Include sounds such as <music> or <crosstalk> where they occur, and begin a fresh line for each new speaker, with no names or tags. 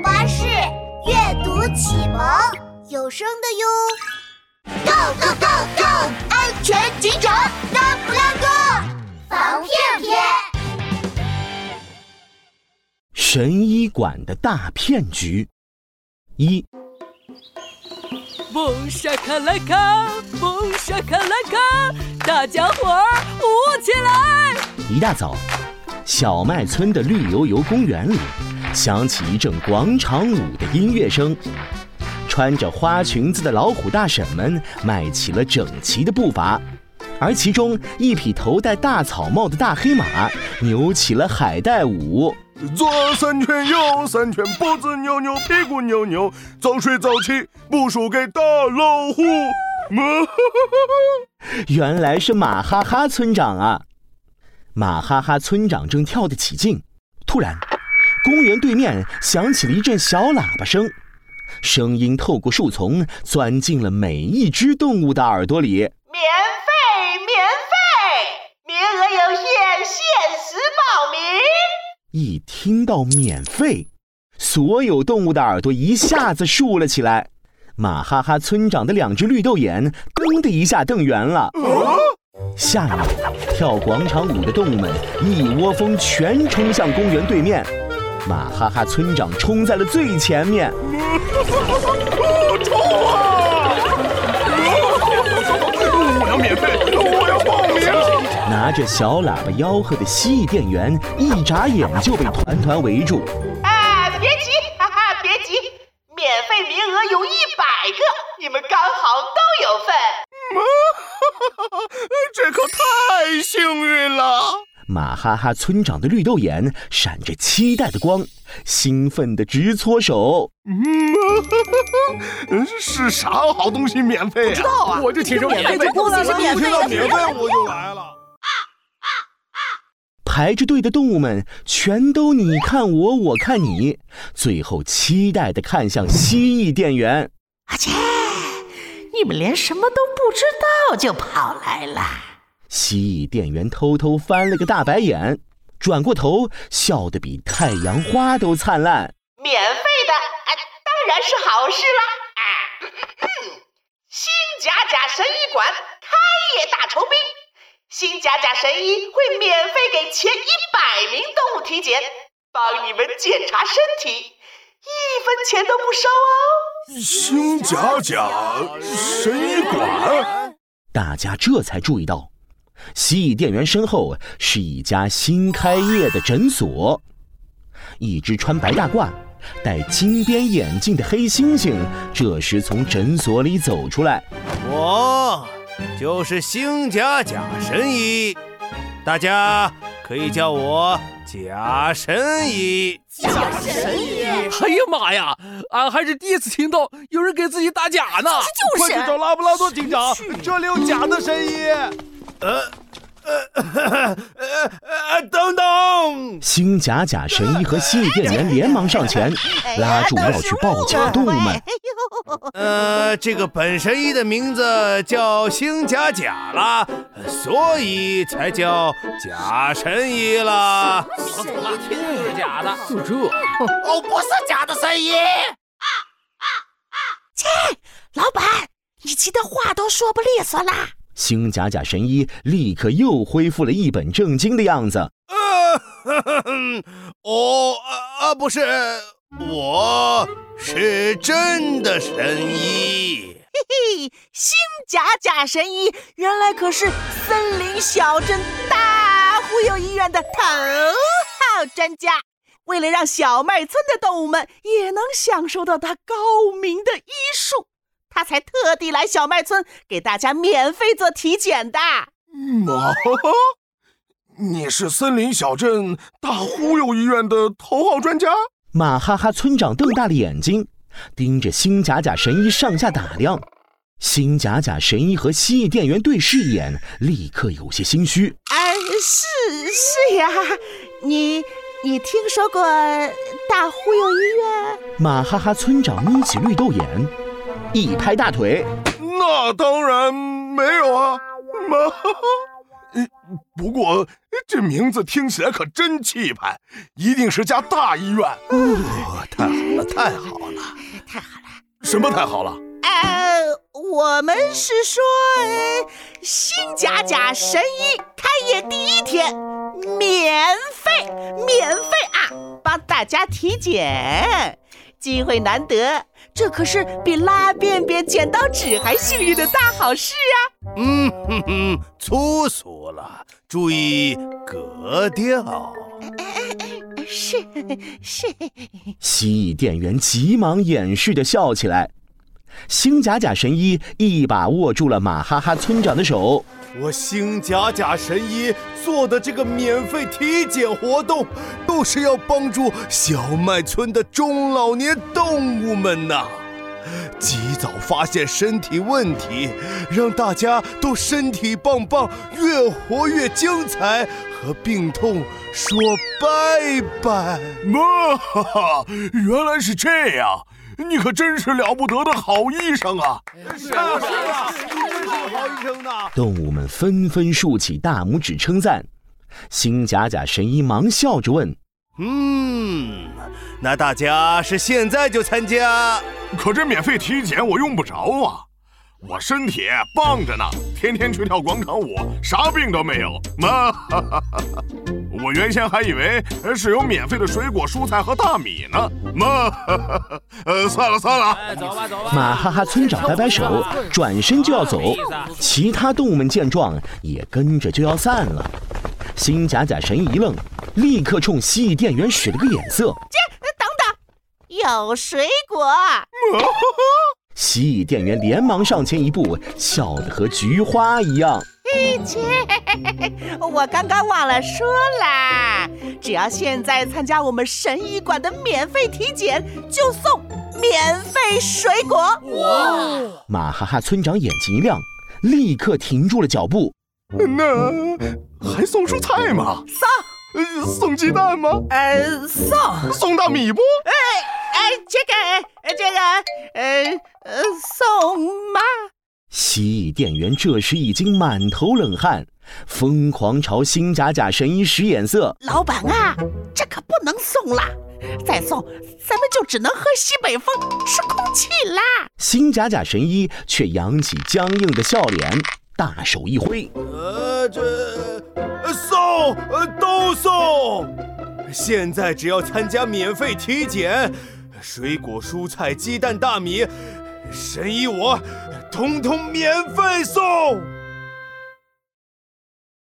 巴士阅读启蒙有声的哟，Go Go Go Go，安全警长拉布拉多防骗片，
神医馆的大骗局一，
蹦沙卡拉卡，蹦沙卡拉卡，大家伙儿舞起来！
一大早，小麦村的绿油油公园里。响起一阵广场舞的音乐声，穿着花裙子的老虎大婶们迈起了整齐的步伐，而其中一匹头戴大草帽的大黑马扭起了海带舞。
左三圈，右三圈，脖子扭扭，屁股扭扭，早睡早起不输给大老虎。<laughs>
原来是马哈哈村长啊！马哈哈村长正跳得起劲，突然。公园对面响起了一阵小喇叭声，声音透过树丛钻进了每一只动物的耳朵里。免
费，免费，名额有限，限时报名。
一听到免费，所有动物的耳朵一下子竖了起来。马哈哈村长的两只绿豆眼噔的一下瞪圆了。下面跳广场舞的动物们一窝蜂全冲向公园对面。马哈哈村长冲在了最前面，
冲啊！我要免费，我要报名！
拿着小喇叭吆喝的蜥蜴店员一眨眼就被团团围住。
啊，别急，哈哈，别急，免费名额有一百个，你们刚好都有份。
这可太幸运了！
马哈哈村长的绿豆眼闪着期待的光，兴奋的直搓手。
嗯，<laughs> 是啥好东西免费？
不知道啊，
我就听说免费
就过来了，
免费免费我就来了。
排着队的动物们全都你看我，我看你，最后期待的看向蜥蜴店员。
阿切，你们连什么都不知道就跑来了。
蜥蜴店员偷偷翻了个大白眼，转过头笑得比太阳花都灿烂。
免费的，啊，当然是好事啦！啊，新甲甲神医馆开业大酬宾，新甲甲神医会免费给前一百名动物体检，帮你们检查身体，一分钱都不收哦。
新甲甲神医馆，
大家这才注意到。蜥蜴店员身后是一家新开业的诊所，一只穿白大褂、戴金边眼镜的黑猩猩这时从诊所里走出来。
我就是星甲甲神医，大家可以叫我甲神医。
甲神医！哎呀妈呀，俺还是第一次听到有人给自己打假呢！
就是，
快去找拉布拉多警长，这里有假的神医。呃
呃呃呃等等！
新甲甲神医和蜥蜴店员连忙上前，拉住要去报警的动物们。
呃，这个本神医的名字叫星甲甲啦，所以才叫假神医啦。
怎么听就是假的？
就这？
我不是假的神医。啊啊啊！切，老板，你急得话都说不利索啦。
星甲甲神医立刻又恢复了一本正经的样子。
呃，<laughs> 哦啊，不是，我是真的神医。
嘿嘿，星甲甲神医原来可是森林小镇大忽悠医院的头号专家。为了让小麦村的动物们也能享受到他高明的医术。他才特地来小麦村给大家免费做体检的。
马哈哈，你是森林小镇大忽悠医院的头号专家？
马哈哈村长瞪大了眼睛，盯着新甲甲神医上下打量。新甲甲神医和蜥蜴店员对视一眼，立刻有些心虚。
哎，是是呀，你你听说过大忽悠医院？
马哈哈村长眯起绿豆眼。一拍大腿，
那当然没有啊！妈，<laughs> 不过这名字听起来可真气派，一定是家大医院。
哦，太好了，太好了！
太好了。
什么太好了？
呃，我们是说，呃新甲甲神医开业第一天，免费，免费啊，帮大家体检，机会难得，这可是比拉便便、剪刀纸还幸运的大好事啊！
嗯哼哼，粗俗了，注意格调。
是是，
蜥蜴 <laughs> 店员急忙掩饰着笑起来。星甲甲神医一把握住了马哈哈村长的手，
我星甲甲神医做的这个免费体检活动，都是要帮助小麦村的中老年动物们呐，及早发现身体问题，让大家都身体棒棒，越活越精彩，和病痛说拜拜。
嘛哈哈，原来是这样，你可真是了不得的好医生啊！
是啊，是啊，你真是个好医生呢！
动物们纷纷竖起大拇指称赞。新甲甲神医忙笑着问
嗯，那大家是现在就参加？
可这免费体检我用不着啊，我身体棒着呢，天天去跳广场舞，啥病都没有。妈哈哈哈，<laughs> 我原先还以为是有免费的水果、蔬菜和大米呢。妈哈哈哈，<laughs> 呃，算了算了，
哎，走吧走吧。
马哈哈村长摆摆手，转身就要走。其他动物们见状，也跟着就要散了。新甲甲神一愣，立刻冲蜥蜴店员使了个眼色。
等等，有水果，
蜥蜴店员连忙上前一步，笑得和菊花一样。
切，<laughs> 我刚刚忘了说啦，只要现在参加我们神医馆的免费体检，就送免费水果。
哇马哈哈村长眼睛一亮，立刻停住了脚步。
那还送蔬菜吗？
送，
呃，送鸡蛋吗？
呃，送，
送大米不？
哎，这个，呃这个，呃呃，送吗？
蜥蜴店员这时已经满头冷汗，疯狂朝新甲甲神医使眼色。
老板啊，这可不能送啦！再送，咱们就只能喝西北风，吃空气啦！
新甲甲神医却扬起僵硬的笑脸，大手一挥，
呃，这呃送，呃都送。现在只要参加免费体检，水果、蔬菜、鸡蛋、大米，神医我通通免费送。